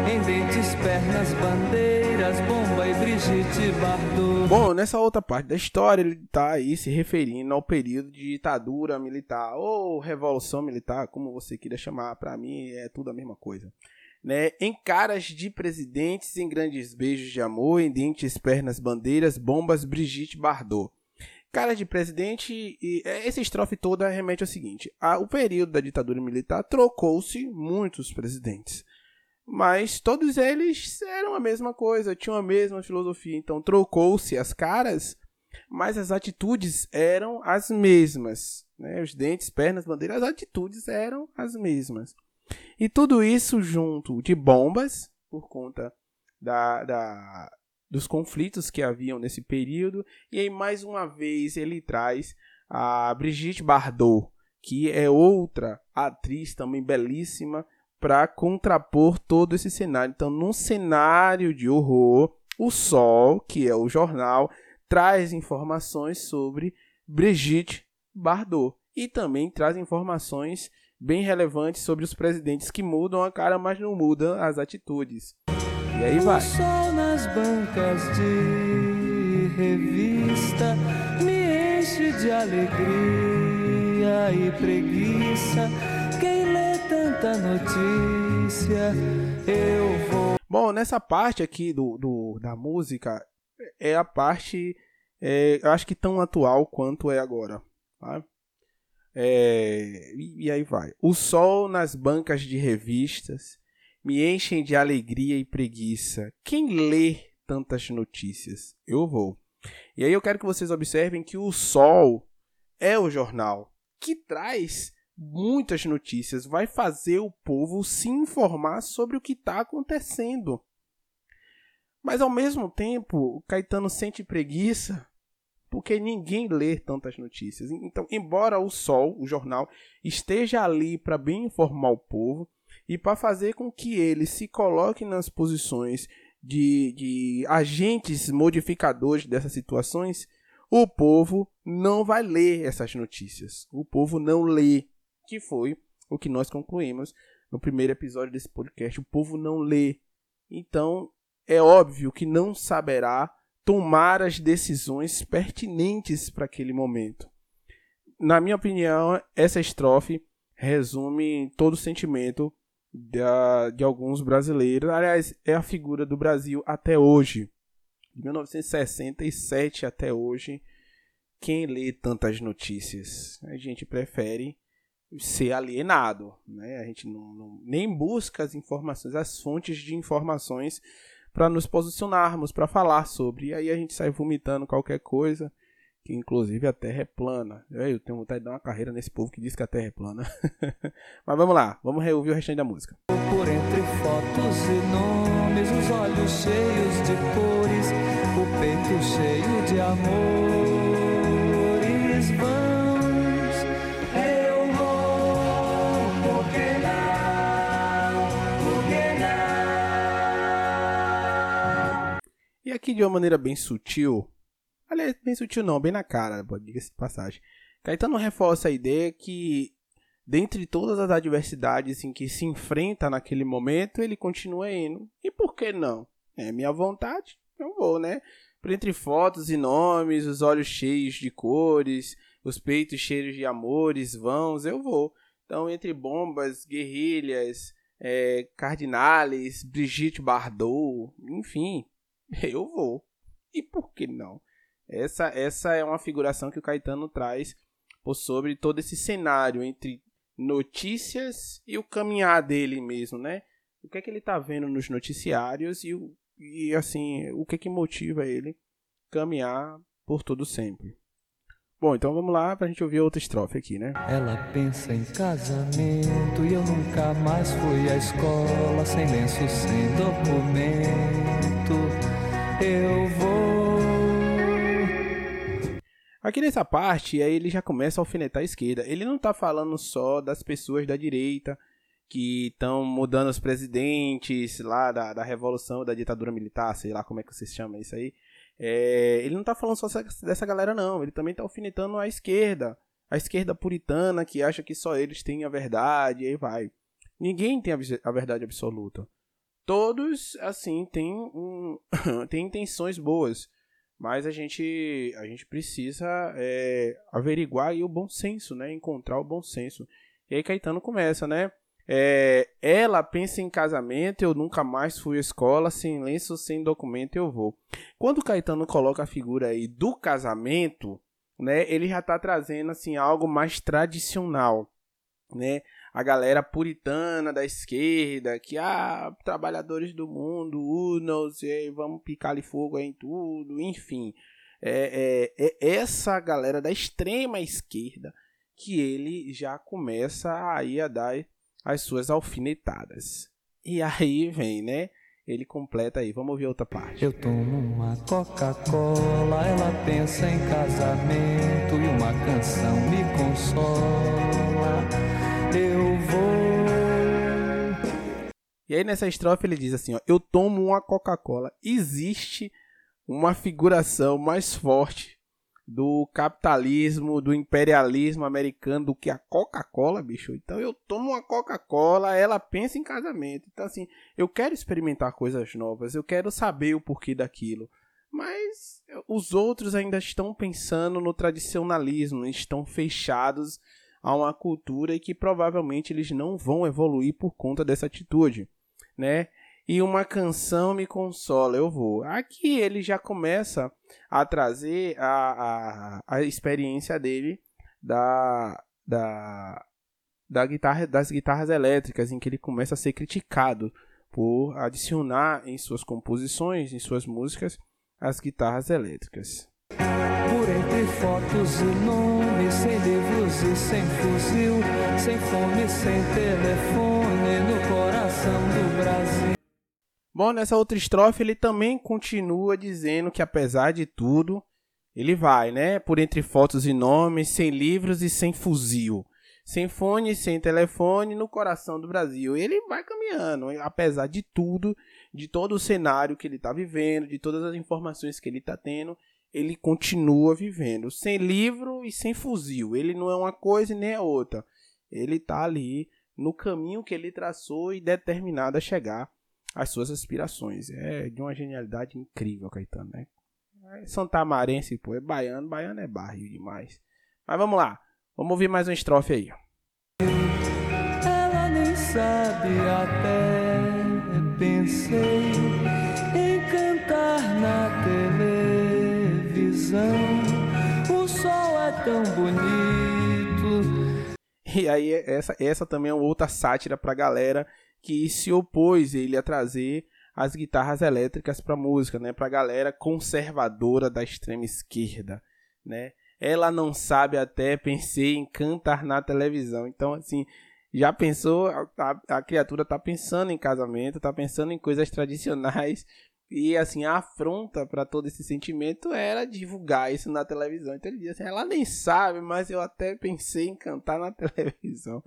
em dentes, pernas, bandeiras, bomba e Brigitte Bardot. Bom, nessa outra parte da história, ele tá aí se referindo ao período de ditadura militar ou revolução militar, como você queira chamar, pra mim é tudo a mesma coisa. Né? Em caras de presidentes, em grandes beijos de amor, em dentes, pernas, bandeiras, bombas, Brigitte Bardot. Cara de presidente, e é, essa estrofe toda remete ao seguinte: a- o período da ditadura militar trocou-se muitos presidentes, mas todos eles eram a mesma coisa, tinham a mesma filosofia. Então trocou-se as caras, mas as atitudes eram as mesmas. Né? Os dentes, pernas, bandeiras, as atitudes eram as mesmas. E tudo isso junto de bombas, por conta da, da, dos conflitos que haviam nesse período. E aí, mais uma vez, ele traz a Brigitte Bardot, que é outra atriz também belíssima, para contrapor todo esse cenário. Então, num cenário de horror, o Sol, que é o jornal, traz informações sobre Brigitte Bardot. E também traz informações bem relevantes sobre os presidentes que mudam a cara, mas não mudam as atitudes. E aí vai. O sol nas bancas de revista me enche de alegria e preguiça. Quem lê tanta notícia, eu vou. Bom, nessa parte aqui do, do- da música é a parte, é, eu acho que tão atual quanto é agora. tá? É, e, e aí vai. O sol nas bancas de revistas me enchem de alegria e preguiça. Quem lê tantas notícias? Eu vou. E aí eu quero que vocês observem que o sol é o jornal que traz muitas notícias, vai fazer o povo se informar sobre o que está acontecendo. Mas ao mesmo tempo, o Caetano sente preguiça porque ninguém lê tantas notícias. Então, embora o Sol, o jornal, esteja ali para bem informar o povo e para fazer com que ele se coloque nas posições de, de agentes modificadores dessas situações, o povo não vai ler essas notícias. O povo não lê, que foi o que nós concluímos no primeiro episódio desse podcast. O povo não lê. Então, é óbvio que não saberá tomar as decisões pertinentes para aquele momento. Na minha opinião, essa estrofe resume todo o sentimento de alguns brasileiros. Aliás, é a figura do Brasil até hoje. De 1967 até hoje, quem lê tantas notícias? A gente prefere ser alienado, né? A gente não, não- nem busca as informações, as fontes de informações para nos posicionarmos, para falar sobre. E aí a gente sai vomitando qualquer coisa, que inclusive a Terra é plana. Eu tenho vontade de dar uma carreira nesse povo que diz que a Terra é plana. Mas vamos lá, vamos reouvir o restante da música. Por entre fotos e nomes, os olhos cheios de cores, o peito cheio de amores vãos. Eu vou, por que não? Por que não? E aqui de uma maneira bem sutil, aliás, bem sutil não, bem na cara, diga-se de passagem, Caetano reforça a ideia que, dentre todas as adversidades em que se enfrenta naquele momento, ele continua indo. E por que não? É minha vontade, eu vou, né? Por entre fotos e nomes, os olhos cheios de cores, os peitos cheios de amores, vãos, eu vou. Então, entre bombas, guerrilhas, é, cardinales, Brigitte Bardot, enfim, eu vou. E por que não? Essa, essa é uma figuração que o Caetano traz por sobre todo esse cenário entre notícias e o caminhar dele mesmo, né? O que é que ele tá vendo nos noticiários e, e assim, o que é que motiva ele caminhar por todo sempre. Bom, então vamos lá pra gente ouvir outra estrofe aqui, né? Ela pensa em casamento e eu nunca mais fui à escola sem lenço, sem documento. Eu Aqui nessa parte, aí ele já começa a alfinetar a esquerda. Ele não tá falando só das pessoas da direita que estão mudando os presidentes lá da, da revolução, da ditadura militar, sei lá como é que você chama isso aí. É, ele não tá falando só dessa galera, não. Ele também tá alfinetando a esquerda. A esquerda puritana que acha que só eles têm a verdade, e aí vai. Ninguém tem a, a verdade absoluta. Todos, assim, têm, um, têm intenções boas. Mas a gente, a gente precisa é, averiguar o bom senso, né? Encontrar o bom senso. E aí Caetano começa, né? É, ela pensa em casamento, eu nunca mais fui à escola, sem lenço, sem documento eu vou. Quando Caetano coloca a figura aí do casamento, né? Ele já está trazendo assim algo mais tradicional, né? A galera puritana da esquerda, que, ah, trabalhadores do mundo, unam-se, vamos picar-lhe fogo em tudo, enfim. É, é, é, essa galera da extrema esquerda que ele já começa aí a dar as suas alfinetadas. E aí vem, né? Ele completa aí. Vamos ouvir outra parte. Eu tomo uma Coca-Cola, ela pensa em casamento e uma canção me consola E aí nessa estrofe ele diz assim, ó, eu tomo uma Coca-Cola. Existe uma figuração mais forte do capitalismo, do imperialismo americano do que a Coca-Cola, bicho. Então eu tomo uma Coca-Cola, ela pensa em casamento. Então assim, eu quero experimentar coisas novas, eu quero saber o porquê daquilo. Mas os outros ainda estão pensando no tradicionalismo, estão fechados a uma cultura e que provavelmente eles não vão evoluir por conta dessa atitude, né? E uma canção me consola, eu vou. Aqui ele já começa a trazer a, a, a experiência dele da, da, da guitarra, das guitarras elétricas, em que ele começa a ser criticado por adicionar em suas composições, em suas músicas, as guitarras elétricas. Por entre fotos e nomes, sem livros e sem fuzil, sem fome, sem telefone, no do Brasil. Bom, nessa outra estrofe ele também continua dizendo que apesar de tudo, ele vai, né? Por entre fotos e nomes, sem livros e sem fuzil. Sem fone, sem telefone, no coração do Brasil. Ele vai caminhando, apesar de tudo, de todo o cenário que ele está vivendo, de todas as informações que ele está tendo, ele continua vivendo sem livro e sem fuzil. Ele não é uma coisa nem é outra. Ele está ali no caminho que ele traçou e determinado a chegar às suas aspirações. É de uma genialidade incrível, Caetano, né? É Santamarense, pô, é baiano, baiano é barril demais. Mas vamos lá, vamos ouvir mais uma estrofe aí. Ela nem sabe até pensei em cantar na TV o sol é tão bonito. E aí, essa, essa também é outra sátira pra galera que se opôs ele a trazer as guitarras elétricas pra música, né? Pra galera conservadora da extrema esquerda, né? Ela não sabe até, pensei em cantar na televisão. Então, assim, já pensou, a, a, a criatura tá pensando em casamento, tá pensando em coisas tradicionais, e assim, a afronta para todo esse sentimento era divulgar isso na televisão. Então ele dizia assim: ela nem sabe, mas eu até pensei em cantar na televisão.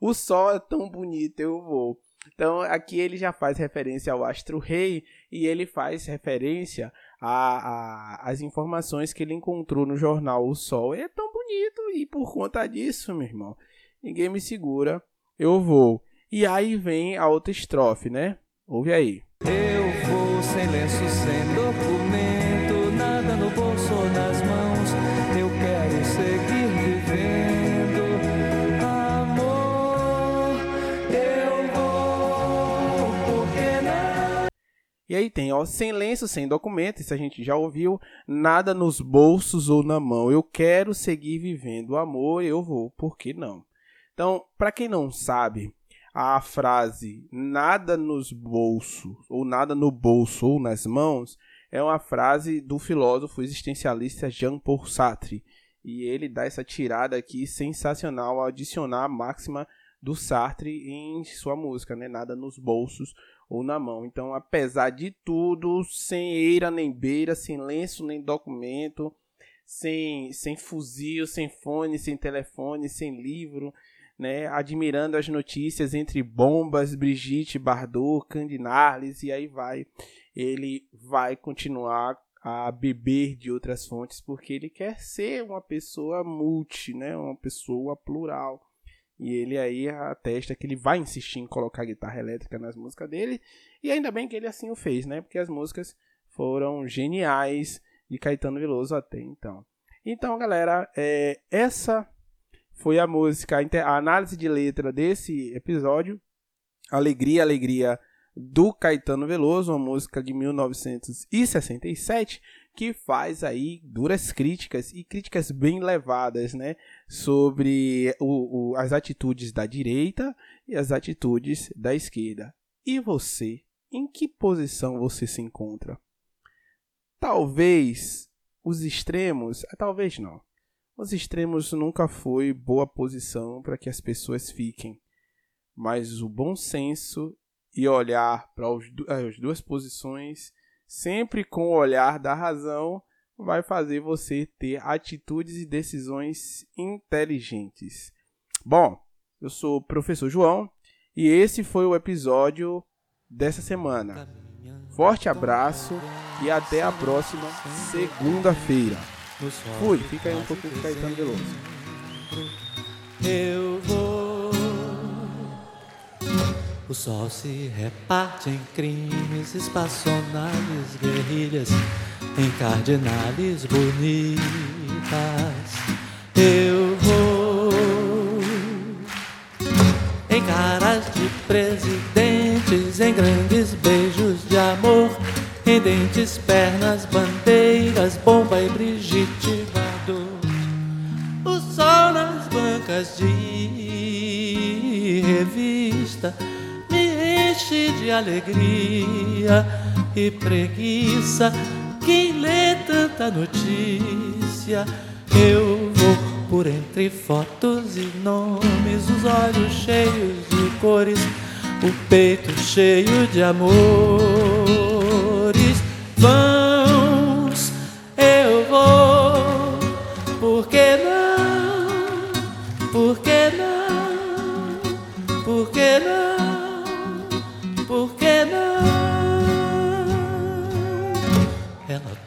O sol é tão bonito, eu vou. Então aqui ele já faz referência ao astro rei e ele faz referência as informações que ele encontrou no jornal O Sol. É tão bonito e por conta disso, meu irmão, ninguém me segura, eu vou. E aí vem a outra estrofe, né? Ouve aí. Sem lenço, sem documento, nada no bolso ou nas mãos. Eu quero seguir vivendo. Amor, eu vou, porque não? E aí tem, ó, sem lenço, sem documento, isso a gente já ouviu, nada nos bolsos ou na mão. Eu quero seguir vivendo. Amor, eu vou, por que não? Então, para quem não sabe, a frase nada nos bolsos, ou nada no bolso ou nas mãos, é uma frase do filósofo existencialista Jean-Paul Sartre. E ele dá essa tirada aqui sensacional ao adicionar a máxima do Sartre em sua música, né? Nada nos bolsos ou na mão. Então, apesar de tudo, sem eira nem beira, sem lenço nem documento, sem, sem fuzil, sem fone, sem telefone, sem livro, né, admirando as notícias entre Bombas, Brigitte Bardot, Candinarles e aí vai. Ele vai continuar a beber de outras fontes porque ele quer ser uma pessoa multi, né, uma pessoa plural. E ele aí atesta que ele vai insistir em colocar guitarra elétrica nas músicas dele. E ainda bem que ele assim o fez, né? Porque as músicas foram geniais de Caetano Veloso até então. Então, galera, é, essa foi a música, a análise de letra desse episódio. Alegria, Alegria, do Caetano Veloso, uma música de 1967, que faz aí duras críticas e críticas bem levadas, né, sobre o, o, as atitudes da direita e as atitudes da esquerda. E você, em que posição você se encontra? Talvez os extremos, talvez não. Os extremos nunca foi boa posição para que as pessoas fiquem, mas o bom senso e olhar para as duas posições, sempre com o olhar da razão, vai fazer você ter atitudes e decisões inteligentes. Bom, eu sou o professor João e esse foi o episódio dessa semana. Forte abraço e até a próxima segunda-feira. Fui, fica aí um pouquinho de Caetano Veloso. Eu vou. O sol se reparte em crimes espaçonais, guerrilhas, em cardinales bonitas. Eu vou em caras de presidentes, em grandes beijos de amor em dentes, pernas, bandeiras, bomba e Brigitte Bardot. O sol nas bancas de revista me enche de alegria e preguiça. Quem lê tanta notícia, eu vou por entre fotos e nomes, os olhos cheios de cores, o peito cheio de amor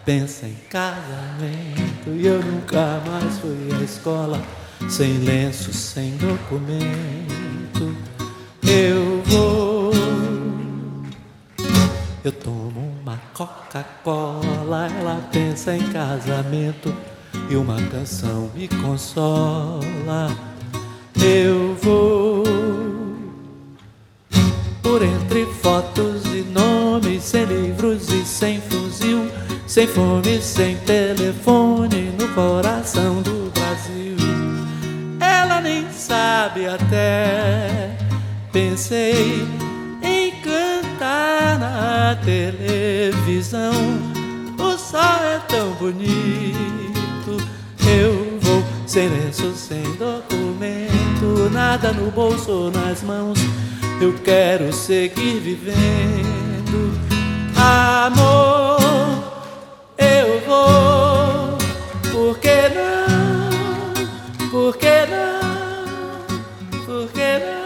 pensa em casamento e eu nunca mais fui à escola sem lenço, sem documento. Eu vou. Eu tomo uma Coca-Cola, ela pensa em casamento e uma canção me consola. Eu vou por entre fotos e nomes, sem livros e sem fuzil, sem fome, sem telefone no coração do Brasil. Ela nem sabe até, pensei na televisão. O sol é tão bonito. Eu vou sem lenço, sem documento, nada no bolso ou nas mãos. Eu quero seguir vivendo. Amor, vou. Por que não? Por que não? Por que não?